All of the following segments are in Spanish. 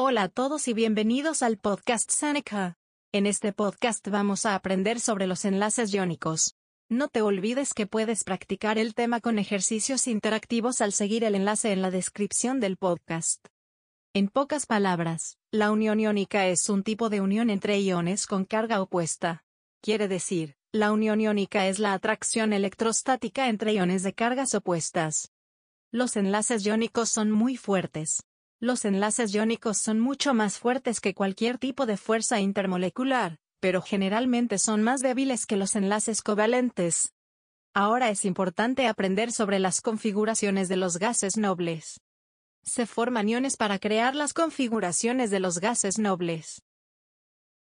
Hola a todos y bienvenidos al podcast Seneca. En este podcast vamos a aprender sobre los enlaces iónicos. No te olvides que puedes practicar el tema con ejercicios interactivos al seguir el enlace en la descripción del podcast. En pocas palabras, la unión iónica es un tipo de unión entre iones con carga opuesta. Quiere decir, la unión iónica es la atracción electrostática entre iones de cargas opuestas. Los enlaces iónicos son muy fuertes, los enlaces iónicos son mucho más fuertes que cualquier tipo de fuerza intermolecular, pero generalmente son más débiles que los enlaces covalentes. Ahora es importante aprender sobre las configuraciones de los gases nobles. Se forman iones para crear las configuraciones de los gases nobles.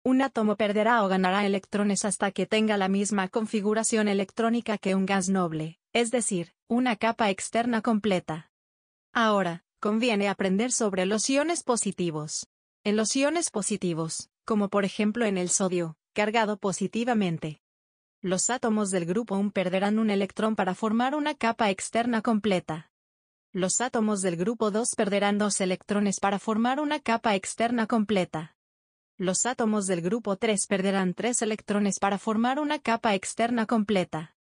Un átomo perderá o ganará electrones hasta que tenga la misma configuración electrónica que un gas noble, es decir, una capa externa completa. Ahora, conviene aprender sobre los iones positivos. En los iones positivos, como por ejemplo en el sodio, cargado positivamente. Los átomos del grupo 1 perderán un electrón para formar una capa externa completa. Los átomos del grupo 2 perderán dos electrones para formar una capa externa completa. Los átomos del grupo 3 perderán tres electrones para formar una capa externa completa.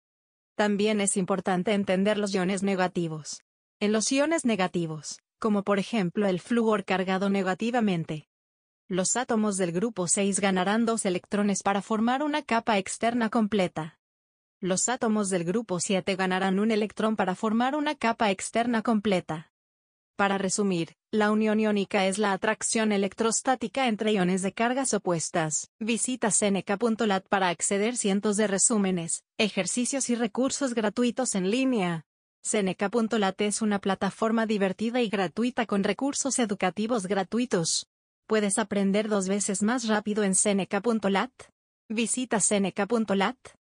También es importante entender los iones negativos. En los iones negativos, como por ejemplo el flúor cargado negativamente. Los átomos del grupo 6 ganarán dos electrones para formar una capa externa completa. Los átomos del grupo 7 ganarán un electrón para formar una capa externa completa. Para resumir, la unión iónica es la atracción electrostática entre iones de cargas opuestas. Visita seneca.lat para acceder cientos de resúmenes, ejercicios y recursos gratuitos en línea. Seneca.lat es una plataforma divertida y gratuita con recursos educativos gratuitos. ¿Puedes aprender dos veces más rápido en Seneca.lat? Visita Seneca.lat.